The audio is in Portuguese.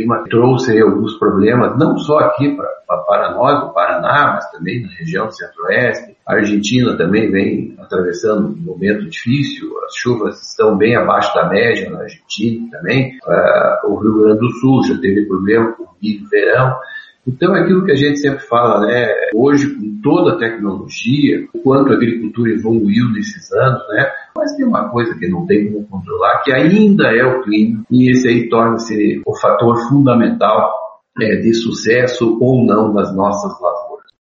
clima trouxe alguns problemas, não só aqui para nós, do Paraná, mas também na região centro-oeste. A Argentina também vem atravessando um momento difícil, as chuvas estão bem abaixo da média na Argentina também. Uh, o Rio Grande do Sul já teve problema com o verão. Então, é aquilo que a gente sempre fala, né? Hoje, com toda a tecnologia, o quanto a agricultura evoluiu nesses anos, né? Mas tem uma coisa que não tem como controlar, que ainda é o clima, e esse aí torna-se o fator fundamental é, de sucesso ou não das nossas lavouras.